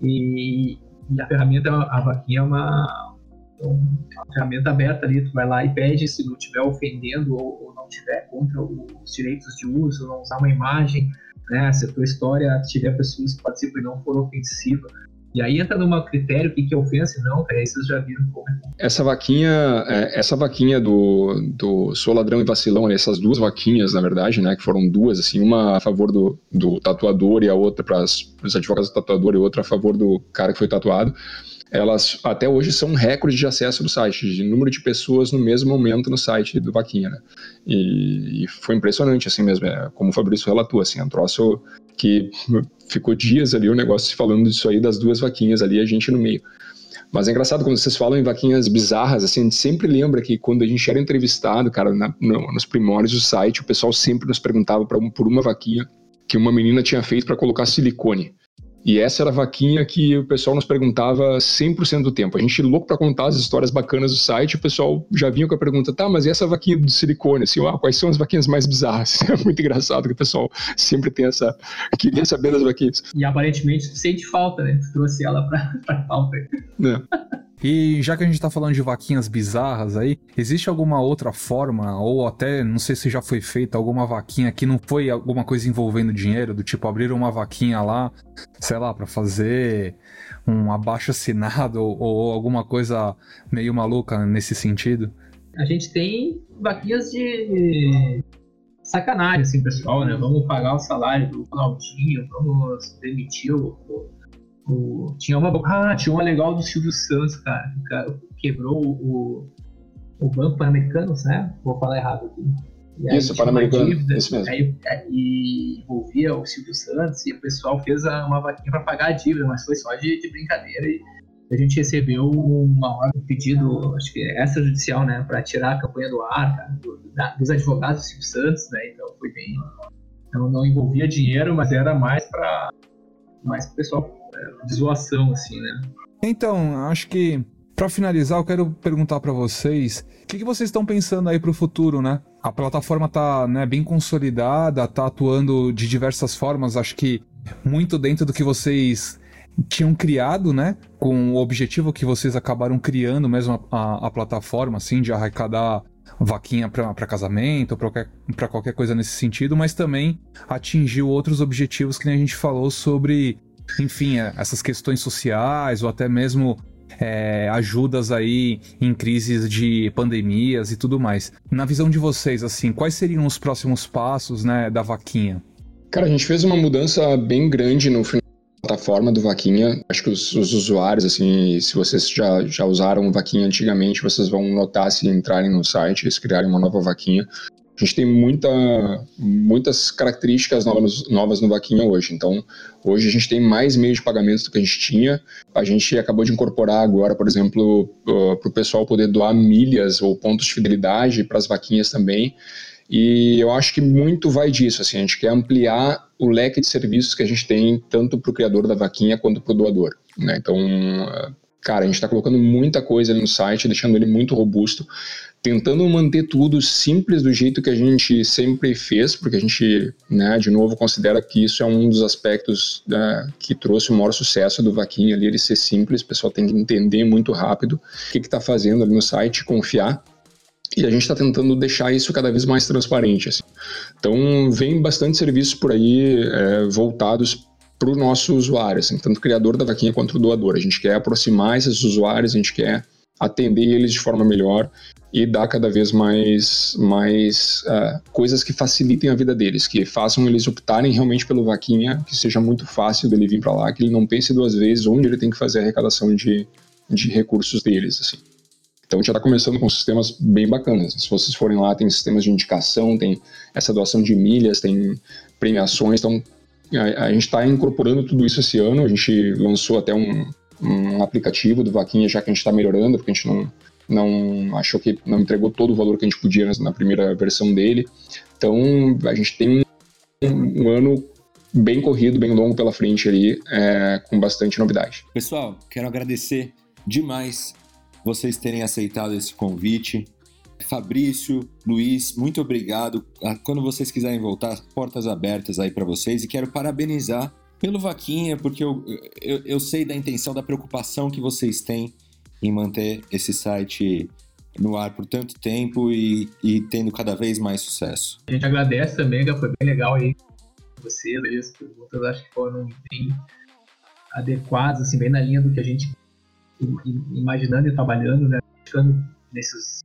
e, e a ferramenta, a vaquinha é uma, uma ferramenta aberta ali, tu vai lá e pede se não estiver ofendendo ou, ou não tiver contra os direitos de uso, não usar uma imagem, né? Se a tua história tiver pessoas que participam e não for ofensiva, e aí entra num critério que, que é ofensa não, cara, aí vocês já viram como é. Essa vaquinha, é, essa vaquinha do, do Sou Ladrão e Vacilão, essas duas vaquinhas, na verdade, né, que foram duas, assim, uma a favor do, do tatuador e a outra para os advogados do tatuador e outra a favor do cara que foi tatuado. Elas até hoje são recordes de acesso no site, de número de pessoas no mesmo momento no site do Vaquinha, né? E, e foi impressionante, assim mesmo, é, como o Fabrício relatou, assim, é um troço que ficou dias ali o negócio falando disso aí, das duas vaquinhas ali, a gente no meio. Mas é engraçado quando vocês falam em vaquinhas bizarras, assim, a gente sempre lembra que quando a gente era entrevistado, cara, na, no, nos primórdios do site, o pessoal sempre nos perguntava pra, por uma vaquinha que uma menina tinha feito para colocar silicone. E essa era a vaquinha que o pessoal nos perguntava 100% do tempo. A gente louco para contar as histórias bacanas do site, o pessoal já vinha com a pergunta, tá, mas e essa vaquinha do silicone? Assim, ah, quais são as vaquinhas mais bizarras? [laughs] É muito engraçado que o pessoal sempre tem essa... queria saber das vaquinhas. E aparentemente sente falta, né? Tu trouxe ela pra, pra pauta. É. E já que a gente tá falando de vaquinhas bizarras aí, existe alguma outra forma, ou até, não sei se já foi feita alguma vaquinha que não foi alguma coisa envolvendo dinheiro, do tipo abrir uma vaquinha lá, sei lá, para fazer um abaixo assinado [laughs] ou, ou alguma coisa meio maluca nesse sentido? A gente tem vaquinhas de sacanagem, assim, pessoal, né? Vamos pagar o salário do Claudinho, vamos demitir o, o, tinha uma. Ah, tinha uma legal do Silvio Santos, cara. O cara quebrou o, o Banco Pan-Americanos, né? Vou falar errado aqui. E isso, Pan-Americano. Isso mesmo. Aí, aí, envolvia o Silvio Santos e o pessoal fez uma vaquinha para pagar a dívida, mas foi só de, de brincadeira. E a gente recebeu uma um pedido, acho que extrajudicial, né? Para tirar a campanha do ar, cara, do, da, dos advogados do Silvio Santos, né? Então foi bem. Não, não envolvia dinheiro, mas era mais para mais pro pessoal de zoação, assim, né? Então, acho que para finalizar, eu quero perguntar para vocês, o que, que, vocês estão pensando aí para o futuro, né? A plataforma tá né, bem consolidada, tá atuando de diversas formas, acho que muito dentro do que vocês tinham criado, né? Com o objetivo que vocês acabaram criando mesmo a, a, plataforma, assim, de arrecadar vaquinha para casamento, para qualquer, qualquer coisa nesse sentido, mas também atingiu outros objetivos que a gente falou sobre enfim, é, essas questões sociais ou até mesmo é, ajudas aí em crises de pandemias e tudo mais. Na visão de vocês, assim, quais seriam os próximos passos, né, da vaquinha? Cara, a gente fez uma mudança bem grande no final da plataforma do Vaquinha. Acho que os, os, usuários, assim, se vocês já, já usaram Vaquinha antigamente, vocês vão notar se entrarem no site, se criarem uma nova Vaquinha. A gente tem muita, muitas características novas, novas no Vaquinha hoje. Então, hoje a gente tem mais meios de pagamento do que a gente tinha. A gente acabou de incorporar agora, por exemplo, uh, para o pessoal poder doar milhas ou pontos de fidelidade para as vaquinhas também. E eu acho que muito vai disso. Assim, a gente quer ampliar o leque de serviços que a gente tem, tanto para o criador da vaquinha quanto para o doador. Né? Então, cara, a gente está colocando muita coisa ali no site, deixando ele muito robusto tentando manter tudo simples do jeito que a gente sempre fez, porque a gente, né, de novo, considera que isso é um dos aspectos né, que trouxe o maior sucesso do Vaquinha ali, ele ser simples, o pessoal tem que entender muito rápido o que está fazendo ali no site, confiar. E a gente está tentando deixar isso cada vez mais transparente. Assim. Então, vem bastante serviços por aí é, voltados para o nosso usuário, assim, tanto o criador da vaquinha quanto o doador. A gente quer aproximar esses usuários, a gente quer atender eles de forma melhor e dar cada vez mais, mais uh, coisas que facilitem a vida deles, que façam eles optarem realmente pelo vaquinha, que seja muito fácil dele vir para lá, que ele não pense duas vezes onde ele tem que fazer a arrecadação de, de recursos deles, assim. Então já está começando com sistemas bem bacanas. Se vocês forem lá, tem sistemas de indicação, tem essa doação de milhas, tem premiações. Então a, a gente está incorporando tudo isso esse ano. A gente lançou até um, um aplicativo do Vaquinha, já que a gente está melhorando, porque a gente não, não achou que não entregou todo o valor que a gente podia na primeira versão dele. Então a gente tem um, um ano bem corrido, bem longo pela frente ali, é, com bastante novidade. Pessoal, quero agradecer demais vocês terem aceitado esse convite. Fabrício, Luiz, muito obrigado. Ah, quando vocês quiserem voltar, portas abertas aí para vocês e quero parabenizar pelo Vaquinha, porque eu, eu, eu sei da intenção, da preocupação que vocês têm em manter esse site no ar por tanto tempo e, e tendo cada vez mais sucesso. A gente agradece também, foi bem legal aí vocês, as perguntas acho que foram bem adequadas, assim, bem na linha do que a gente imaginando e trabalhando, né, ficando nesses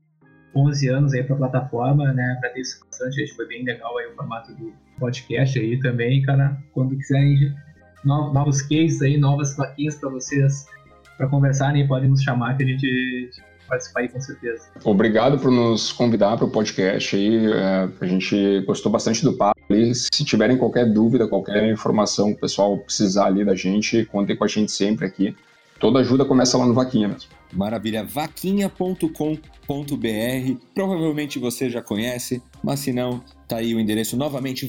11 anos aí para a plataforma, né, agradeço bastante, acho que foi bem legal aí o formato do podcast aí também, cara, quando quiserem novos cases aí, novas plaquinhas para vocês conversar, nem podem nos chamar que a gente participar aí com certeza. Obrigado por nos convidar para o podcast aí. É, a gente gostou bastante do papo. E se tiverem qualquer dúvida, qualquer informação que o pessoal precisar ali da gente, contem com a gente sempre aqui. Toda ajuda começa lá no Vaquinha mesmo. Maravilha, vaquinha.com.br. Provavelmente você já conhece, mas se não, tá aí o endereço novamente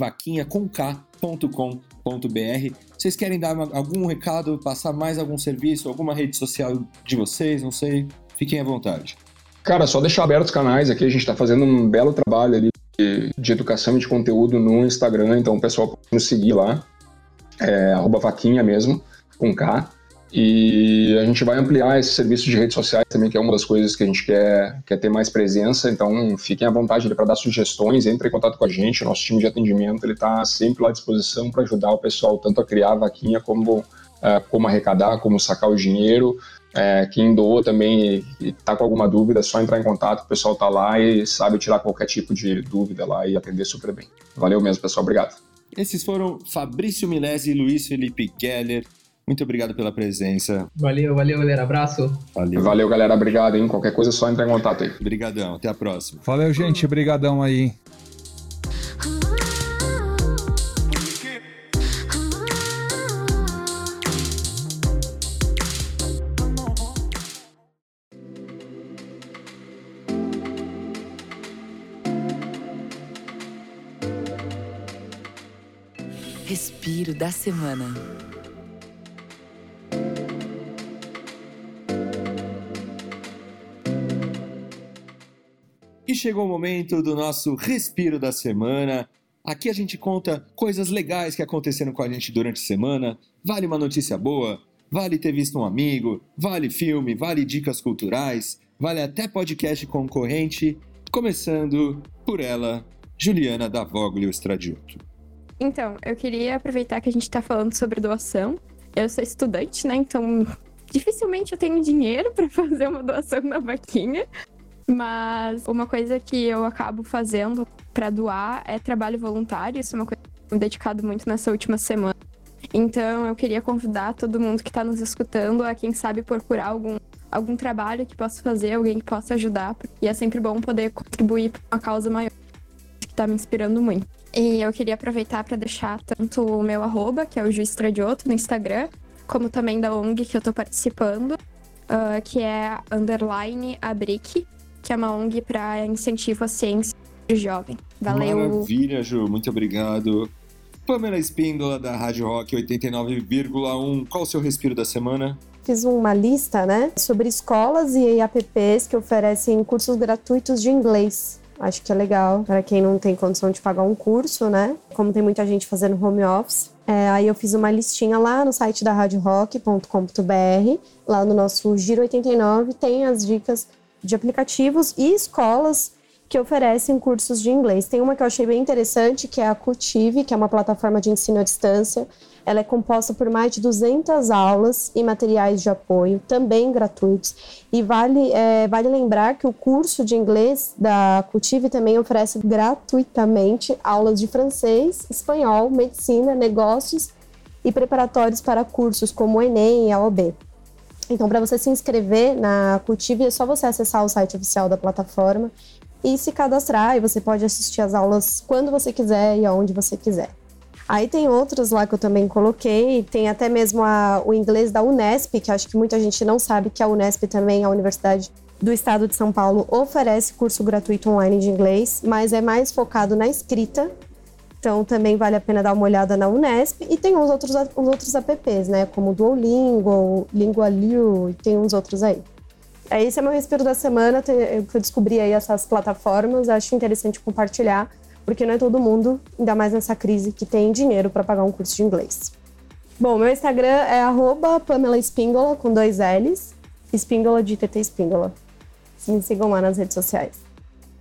vaquinha.com.br. Vocês querem dar algum recado, passar mais algum serviço, alguma rede social de vocês, não sei? Fiquem à vontade. Cara, só deixar abertos os canais aqui, a gente está fazendo um belo trabalho ali de, de, educação e de conteúdo no Instagram, então o pessoal pode nos seguir lá, é, vaquinha mesmo, com K. E a gente vai ampliar esse serviço de redes sociais também, que é uma das coisas que a gente quer, quer ter mais presença. Então, fiquem à vontade para dar sugestões, entre em contato com a gente. O nosso time de atendimento ele está sempre lá à disposição para ajudar o pessoal tanto a criar a vaquinha como, uh, como arrecadar, como sacar o dinheiro. É, quem doou também e está com alguma dúvida, é só entrar em contato. O pessoal está lá e sabe tirar qualquer tipo de dúvida lá e atender super bem. Valeu mesmo, pessoal. Obrigado. Esses foram Fabrício Milesi e Luiz Felipe Geller muito obrigado pela presença. Valeu, valeu, galera. Abraço. Valeu. Valeu, galera. Obrigado, hein? Qualquer coisa é só entrar em contato aí. Obrigadão. Até a próxima. Valeu, gente. Obrigadão aí. Respiro da semana. Chegou o momento do nosso respiro da semana. Aqui a gente conta coisas legais que aconteceram com a gente durante a semana. Vale uma notícia boa, vale ter visto um amigo, vale filme, vale dicas culturais, vale até podcast concorrente. Começando por ela, Juliana da Voglio Stradiotto. Então, eu queria aproveitar que a gente está falando sobre doação. Eu sou estudante, né? Então, dificilmente eu tenho dinheiro para [laughs] fazer uma doação na vaquinha. Mas uma coisa que eu acabo fazendo para doar é trabalho voluntário. Isso é uma coisa que eu tenho dedicado muito nessa última semana. Então eu queria convidar todo mundo que está nos escutando a, quem sabe, procurar algum, algum trabalho que possa fazer, alguém que possa ajudar. E é sempre bom poder contribuir para uma causa maior, que está me inspirando muito. E eu queria aproveitar para deixar tanto o meu arroba, que é o Juiz Tradioto, no Instagram, como também da ONG que eu estou participando, uh, que é underline abric, que é uma ONG para incentivo à ciência de jovem. Valeu. Maravilha, Ju, muito obrigado. Pamela Espíndola, da Rádio Rock 89,1. Qual o seu respiro da semana? Fiz uma lista, né, sobre escolas e apps que oferecem cursos gratuitos de inglês. Acho que é legal para quem não tem condição de pagar um curso, né? Como tem muita gente fazendo home office. É, aí eu fiz uma listinha lá no site da radiorock.com.br. Lá no nosso Giro 89 tem as dicas de aplicativos e escolas que oferecem cursos de inglês. Tem uma que eu achei bem interessante, que é a Cultive, que é uma plataforma de ensino à distância. Ela é composta por mais de 200 aulas e materiais de apoio, também gratuitos. E vale, é, vale lembrar que o curso de inglês da Cultive também oferece gratuitamente aulas de francês, espanhol, medicina, negócios e preparatórios para cursos como o Enem e a OB. Então, para você se inscrever na Cultive, é só você acessar o site oficial da plataforma e se cadastrar. E você pode assistir as aulas quando você quiser e aonde você quiser. Aí tem outros lá que eu também coloquei, tem até mesmo a, o inglês da Unesp, que acho que muita gente não sabe que a Unesp também, a Universidade do Estado de São Paulo, oferece curso gratuito online de inglês, mas é mais focado na escrita então também vale a pena dar uma olhada na Unesp e tem uns outros, uns outros apps, né? Como o Duolingo, Lingualiu e tem uns outros aí. É, esse é meu respiro da semana, que eu descobri aí essas plataformas, acho interessante compartilhar, porque não é todo mundo, ainda mais nessa crise, que tem dinheiro para pagar um curso de inglês. Bom, meu Instagram é arroba Pamela Espíndola, com dois L's, Espíndola de TT Espíndola. Me sigam lá nas redes sociais.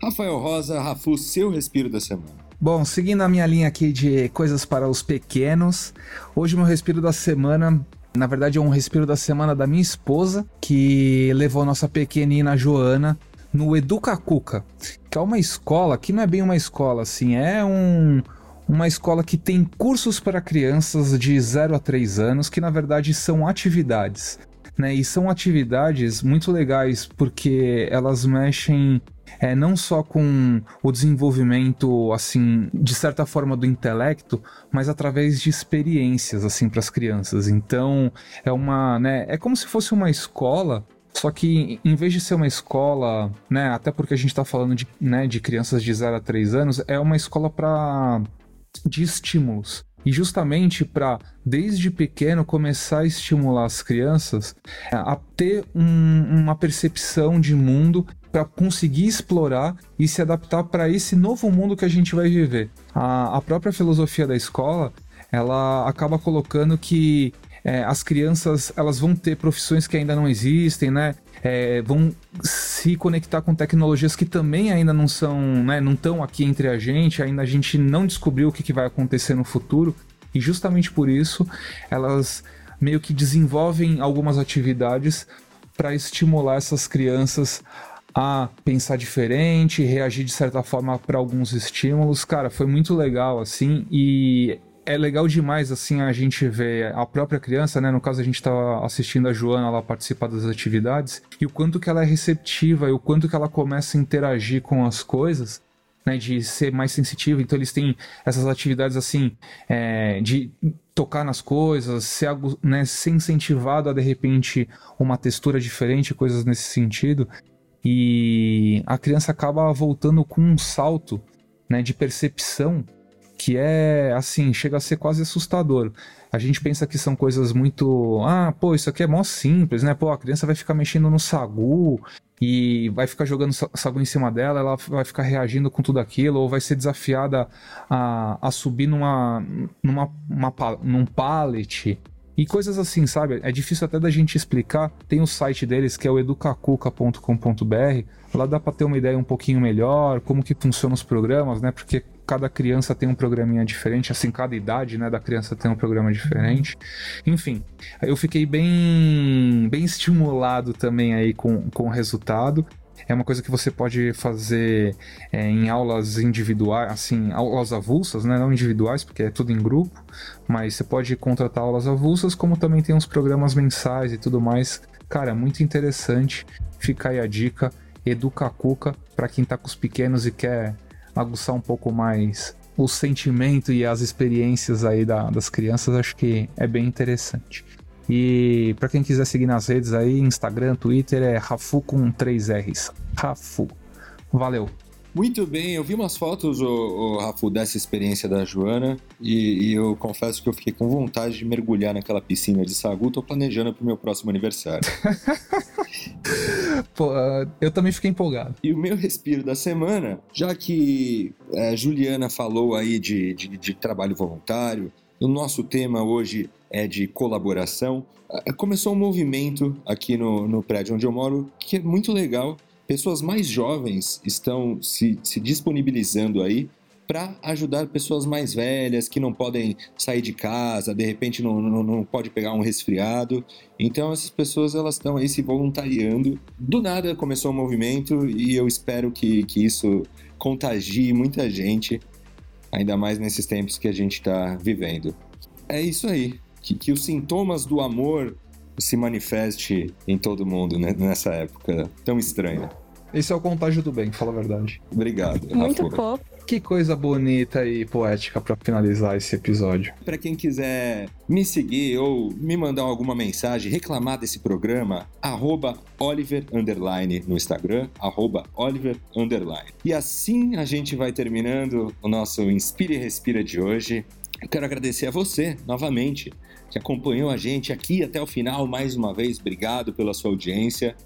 Rafael Rosa, Rafu, seu respiro da semana. Bom, seguindo a minha linha aqui de coisas para os pequenos, hoje meu respiro da semana, na verdade é um respiro da semana da minha esposa, que levou nossa pequenina Joana no Educa Cuca, que é uma escola que não é bem uma escola, assim, é um, uma escola que tem cursos para crianças de 0 a 3 anos, que na verdade são atividades. né? E são atividades muito legais porque elas mexem é, não só com o desenvolvimento, assim, de certa forma do intelecto, mas através de experiências, assim, para as crianças. Então, é uma, né, é como se fosse uma escola só que em vez de ser uma escola, né, até porque a gente está falando de, né, de crianças de 0 a 3 anos, é uma escola para de estímulos. E justamente para, desde pequeno, começar a estimular as crianças é, a ter um, uma percepção de mundo para conseguir explorar e se adaptar para esse novo mundo que a gente vai viver. A, a própria filosofia da escola ela acaba colocando que é, as crianças elas vão ter profissões que ainda não existem, né? É, vão se conectar com tecnologias que também ainda não são, né, não estão aqui entre a gente, ainda a gente não descobriu o que, que vai acontecer no futuro, e justamente por isso elas meio que desenvolvem algumas atividades para estimular essas crianças a pensar diferente, reagir de certa forma para alguns estímulos. Cara, foi muito legal assim e é legal demais, assim, a gente ver a própria criança, né? No caso, a gente tá assistindo a Joana lá participar das atividades, e o quanto que ela é receptiva, e o quanto que ela começa a interagir com as coisas, né? De ser mais sensitiva. Então, eles têm essas atividades, assim, é, de tocar nas coisas, ser, né, ser incentivado a, de repente, uma textura diferente, coisas nesse sentido. E a criança acaba voltando com um salto, né? De percepção que é assim, chega a ser quase assustador. A gente pensa que são coisas muito. Ah, pô, isso aqui é mó simples, né? Pô, a criança vai ficar mexendo no sagu e vai ficar jogando sagu em cima dela, ela vai ficar reagindo com tudo aquilo, ou vai ser desafiada a, a subir numa, numa uma, num pallet. E coisas assim, sabe? É difícil até da gente explicar. Tem o site deles que é o educacuca.com.br. Lá dá para ter uma ideia um pouquinho melhor, como que funcionam os programas, né? Porque cada criança tem um programinha diferente, assim, cada idade, né, da criança tem um programa diferente. Enfim, eu fiquei bem, bem estimulado também aí com, com o resultado. É uma coisa que você pode fazer é, em aulas individuais, assim, aulas avulsas, né? Não individuais, porque é tudo em grupo, mas você pode contratar aulas avulsas, como também tem uns programas mensais e tudo mais. Cara, muito interessante. Fica aí a dica. Educa Cuca para quem tá com os pequenos e quer aguçar um pouco mais o sentimento e as experiências aí da, das crianças, acho que é bem interessante. E para quem quiser seguir nas redes aí, Instagram, Twitter, é Rafu com 3 R's. Rafu. Valeu. Muito bem, eu vi umas fotos, o, o Rafu, dessa experiência da Joana e, e, eu confesso que eu fiquei com vontade de mergulhar naquela piscina de sagu. Tô planejando pro meu próximo aniversário. [laughs] Pô, eu também fiquei empolgado. E o meu respiro da semana, já que a é, Juliana falou aí de, de, de trabalho voluntário, o nosso tema hoje é de colaboração. É, começou um movimento aqui no, no prédio onde eu moro que é muito legal pessoas mais jovens estão se, se disponibilizando aí para ajudar pessoas mais velhas que não podem sair de casa, de repente não, não, não pode pegar um resfriado. Então essas pessoas elas estão aí se voluntariando. Do nada começou o movimento e eu espero que, que isso contagie muita gente, ainda mais nesses tempos que a gente está vivendo. É isso aí. Que, que os sintomas do amor se manifeste em todo mundo né, nessa época tão estranha. Esse é o contágio do bem, fala a verdade. Obrigado. Muito fofo. Que coisa bonita e poética para finalizar esse episódio. Para quem quiser me seguir ou me mandar alguma mensagem, reclamar desse programa, arroba Oliver Underline no Instagram, arroba Oliver Underline. E assim a gente vai terminando o nosso Inspire e Respira de hoje. Eu quero agradecer a você, novamente, que acompanhou a gente aqui até o final mais uma vez. Obrigado pela sua audiência.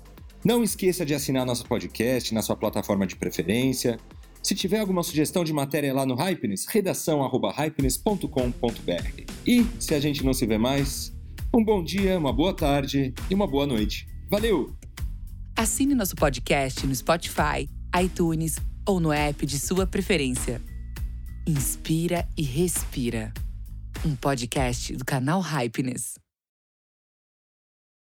Não esqueça de assinar nosso podcast na sua plataforma de preferência. Se tiver alguma sugestão de matéria lá no Hypeness, redação@hypeness.com.br. E se a gente não se vê mais, um bom dia, uma boa tarde e uma boa noite. Valeu! Assine nosso podcast no Spotify, iTunes ou no app de sua preferência. Inspira e respira. Um podcast do canal Hypeness.